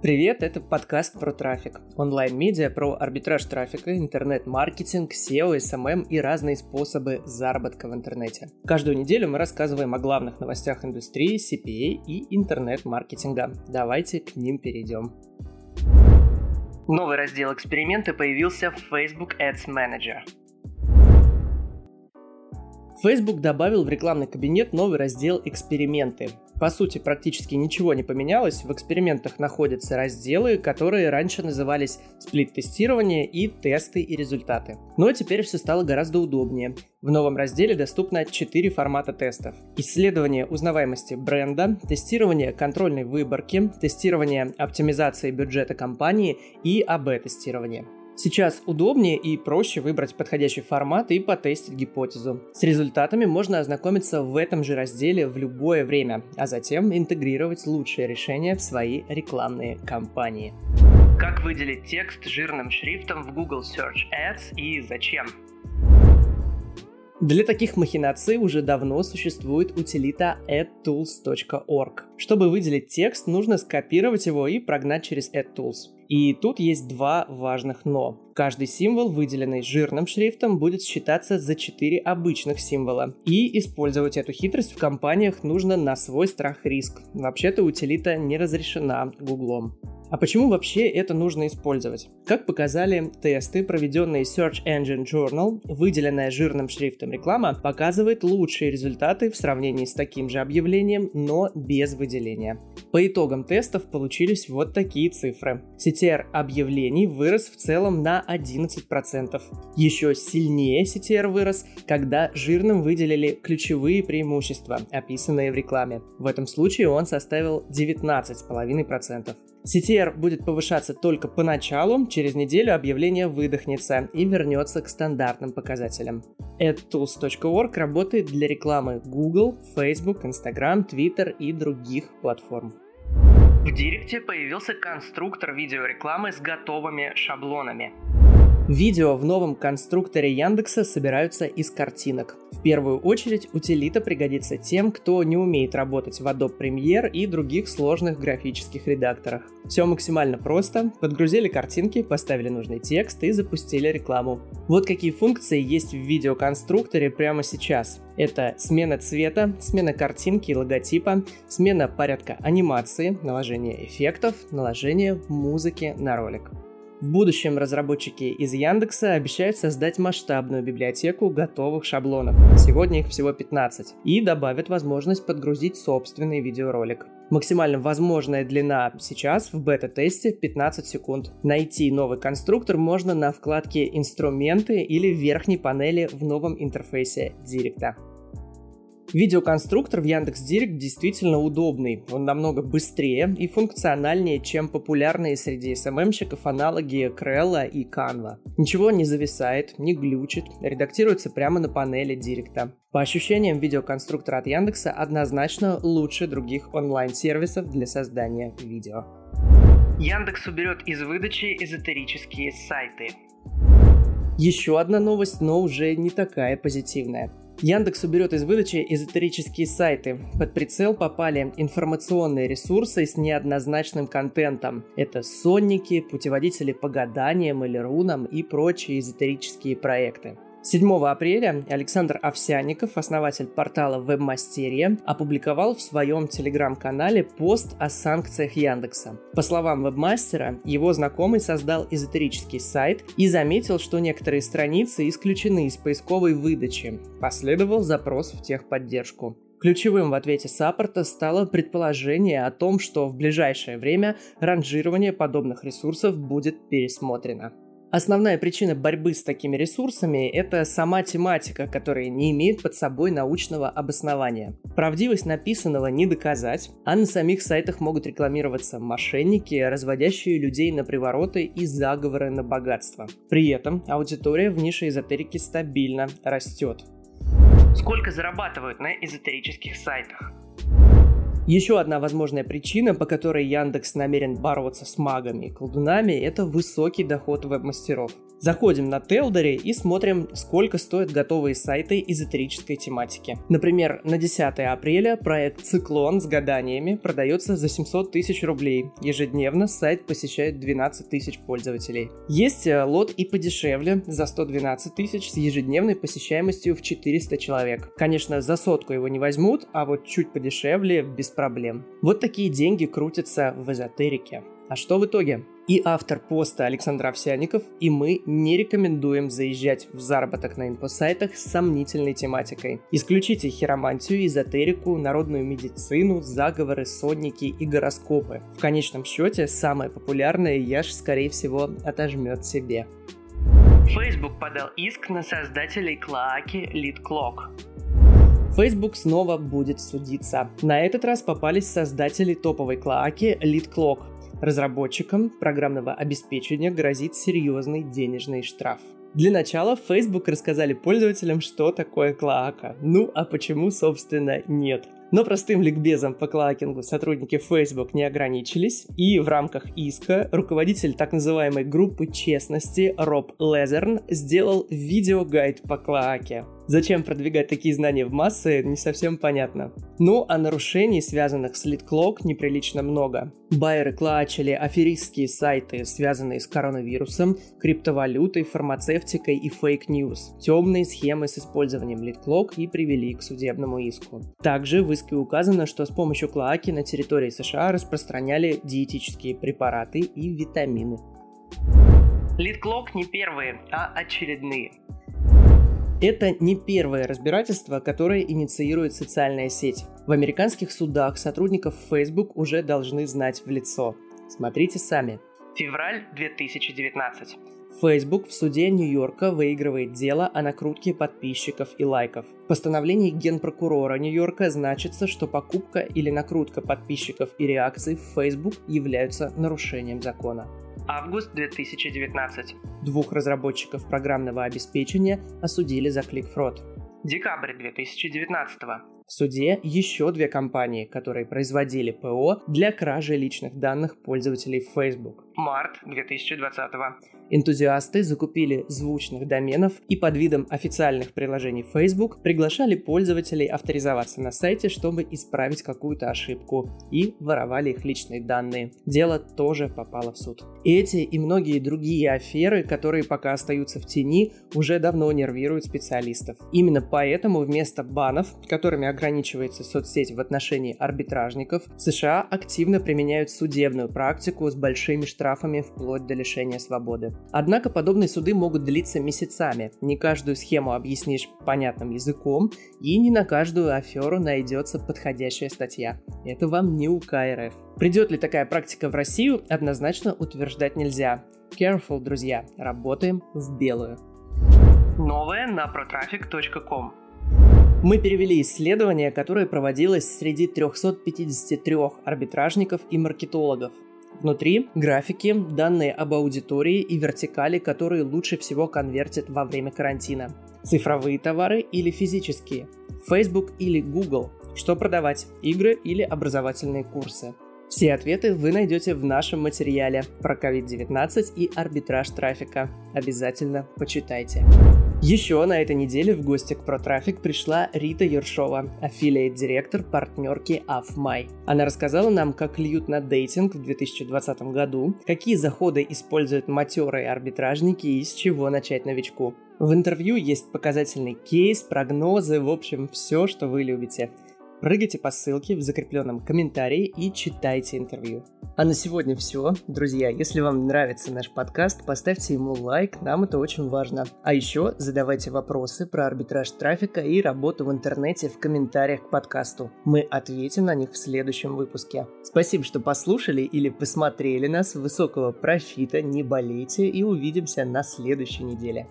Привет, это подкаст про трафик. Онлайн-медиа про арбитраж трафика, интернет-маркетинг, SEO, SMM и разные способы заработка в интернете. Каждую неделю мы рассказываем о главных новостях индустрии, CPA и интернет-маркетинга. Давайте к ним перейдем. Новый раздел эксперименты появился в Facebook Ads Manager. Facebook добавил в рекламный кабинет новый раздел «Эксперименты». По сути, практически ничего не поменялось. В экспериментах находятся разделы, которые раньше назывались сплит-тестирование и тесты и результаты. Но теперь все стало гораздо удобнее. В новом разделе доступно 4 формата тестов. Исследование узнаваемости бренда, тестирование контрольной выборки, тестирование оптимизации бюджета компании и АБ-тестирование. Сейчас удобнее и проще выбрать подходящий формат и потестить гипотезу. С результатами можно ознакомиться в этом же разделе в любое время, а затем интегрировать лучшие решения в свои рекламные кампании. Как выделить текст жирным шрифтом в Google Search Ads и зачем? Для таких махинаций уже давно существует утилита adtools.org. Чтобы выделить текст, нужно скопировать его и прогнать через AdTools. И тут есть два важных «но». Каждый символ, выделенный жирным шрифтом, будет считаться за 4 обычных символа. И использовать эту хитрость в компаниях нужно на свой страх и риск. Вообще-то утилита не разрешена Гуглом. А почему вообще это нужно использовать? Как показали тесты, проведенные Search Engine Journal, выделенная жирным шрифтом реклама показывает лучшие результаты в сравнении с таким же объявлением, но без выделения. По итогам тестов получились вот такие цифры. CTR объявлений вырос в целом на 11%. Еще сильнее CTR вырос, когда жирным выделили ключевые преимущества, описанные в рекламе. В этом случае он составил 19,5%. CTR будет повышаться только поначалу, через неделю объявление выдохнется и вернется к стандартным показателям. AdTools.org работает для рекламы Google, Facebook, Instagram, Twitter и других платформ. В Директе появился конструктор видеорекламы с готовыми шаблонами. Видео в новом конструкторе Яндекса собираются из картинок. В первую очередь утилита пригодится тем, кто не умеет работать в Adobe Premiere и других сложных графических редакторах. Все максимально просто. Подгрузили картинки, поставили нужный текст и запустили рекламу. Вот какие функции есть в видеоконструкторе прямо сейчас. Это смена цвета, смена картинки и логотипа, смена порядка анимации, наложение эффектов, наложение музыки на ролик. В будущем разработчики из Яндекса обещают создать масштабную библиотеку готовых шаблонов. Сегодня их всего 15. И добавят возможность подгрузить собственный видеоролик. Максимально возможная длина сейчас в бета-тесте 15 секунд. Найти новый конструктор можно на вкладке «Инструменты» или в верхней панели в новом интерфейсе Директа. Видеоконструктор в Яндекс Директ действительно удобный. Он намного быстрее и функциональнее, чем популярные среди SMM-щиков аналоги Крелла и Canva. Ничего не зависает, не глючит, редактируется прямо на панели Директа. По ощущениям, видеоконструктор от Яндекса однозначно лучше других онлайн-сервисов для создания видео. Яндекс уберет из выдачи эзотерические сайты. Еще одна новость, но уже не такая позитивная. Яндекс уберет из выдачи эзотерические сайты. Под прицел попали информационные ресурсы с неоднозначным контентом. Это сонники, путеводители по гаданиям или рунам и прочие эзотерические проекты. 7 апреля Александр Овсяников, основатель портала Вебмастерия, опубликовал в своем телеграм-канале пост о санкциях Яндекса. По словам вебмастера, его знакомый создал эзотерический сайт и заметил, что некоторые страницы исключены из поисковой выдачи. Последовал запрос в техподдержку. Ключевым в ответе саппорта стало предположение о том, что в ближайшее время ранжирование подобных ресурсов будет пересмотрено. Основная причина борьбы с такими ресурсами – это сама тематика, которая не имеет под собой научного обоснования. Правдивость написанного не доказать, а на самих сайтах могут рекламироваться мошенники, разводящие людей на привороты и заговоры на богатство. При этом аудитория в нише эзотерики стабильно растет. Сколько зарабатывают на эзотерических сайтах? Еще одна возможная причина, по которой Яндекс намерен бороться с магами и колдунами, это высокий доход веб-мастеров. Заходим на Телдере и смотрим, сколько стоят готовые сайты эзотерической тематики. Например, на 10 апреля проект «Циклон» с гаданиями продается за 700 тысяч рублей. Ежедневно сайт посещает 12 тысяч пользователей. Есть э, лот и подешевле, за 112 тысяч с ежедневной посещаемостью в 400 человек. Конечно, за сотку его не возьмут, а вот чуть подешевле без проблем. Вот такие деньги крутятся в эзотерике. А что в итоге? И автор поста Александр Овсяников, и мы не рекомендуем заезжать в заработок на инфосайтах с сомнительной тематикой. Исключите хиромантию, эзотерику, народную медицину, заговоры, сонники и гороскопы. В конечном счете, самое популярное Яш, скорее всего, отожмет себе. Facebook подал иск на создателей Клоаки LeadClock. Facebook снова будет судиться. На этот раз попались создатели топовой клоаки LeadClock. Разработчикам программного обеспечения грозит серьезный денежный штраф. Для начала Facebook рассказали пользователям, что такое клоака. Ну а почему, собственно, нет. Но простым ликбезом по cloaking у сотрудники Facebook не ограничились, и в рамках иска руководитель так называемой группы честности Роб Лезерн сделал видеогайд по клоаке. Зачем продвигать такие знания в массы, не совсем понятно. Ну, а нарушений, связанных с LeadCloak, неприлично много. Байеры клачили аферистские сайты, связанные с коронавирусом, криптовалютой, фармацевтикой и fake news. Темные схемы с использованием LeadCloak и привели к судебному иску. Также в иске указано, что с помощью клоаки на территории США распространяли диетические препараты и витамины. LeadClock не первые, а очередные. Это не первое разбирательство, которое инициирует социальная сеть. В американских судах сотрудников Facebook уже должны знать в лицо. Смотрите сами. Февраль 2019. Facebook в суде Нью-Йорка выигрывает дело о накрутке подписчиков и лайков. В постановлении генпрокурора Нью-Йорка значится, что покупка или накрутка подписчиков и реакций в Facebook являются нарушением закона. Август 2019. Двух разработчиков программного обеспечения осудили за кликфрод. Декабрь 2019. В суде еще две компании, которые производили ПО для кражи личных данных пользователей Facebook. Март 2020. Энтузиасты закупили звучных доменов и под видом официальных приложений Facebook приглашали пользователей авторизоваться на сайте, чтобы исправить какую-то ошибку и воровали их личные данные. Дело тоже попало в суд. Эти и многие другие аферы, которые пока остаются в тени, уже давно нервируют специалистов. Именно поэтому вместо банов, которыми ограничивается соцсеть в отношении арбитражников, США активно применяют судебную практику с большими штрафами вплоть до лишения свободы. Однако подобные суды могут длиться месяцами. Не каждую схему объяснишь понятным языком, и не на каждую аферу найдется подходящая статья. Это вам не УК РФ. Придет ли такая практика в Россию, однозначно утверждать нельзя. Careful, друзья, работаем в белую. Новое на protraffic.com мы перевели исследование, которое проводилось среди 353 арбитражников и маркетологов. Внутри графики, данные об аудитории и вертикали, которые лучше всего конвертят во время карантина. Цифровые товары или физические. Facebook или Google. Что продавать? Игры или образовательные курсы? Все ответы вы найдете в нашем материале про COVID-19 и арбитраж трафика. Обязательно почитайте. Еще на этой неделе в гости к ProTraffic пришла Рита Ершова, аффилиат-директор партнерки AFMY. Она рассказала нам, как льют на дейтинг в 2020 году, какие заходы используют матерые арбитражники и с чего начать новичку. В интервью есть показательный кейс, прогнозы, в общем, все, что вы любите – Прыгайте по ссылке в закрепленном комментарии и читайте интервью. А на сегодня все. Друзья, если вам нравится наш подкаст, поставьте ему лайк, нам это очень важно. А еще задавайте вопросы про арбитраж трафика и работу в интернете в комментариях к подкасту. Мы ответим на них в следующем выпуске. Спасибо, что послушали или посмотрели нас. Высокого профита, не болейте и увидимся на следующей неделе.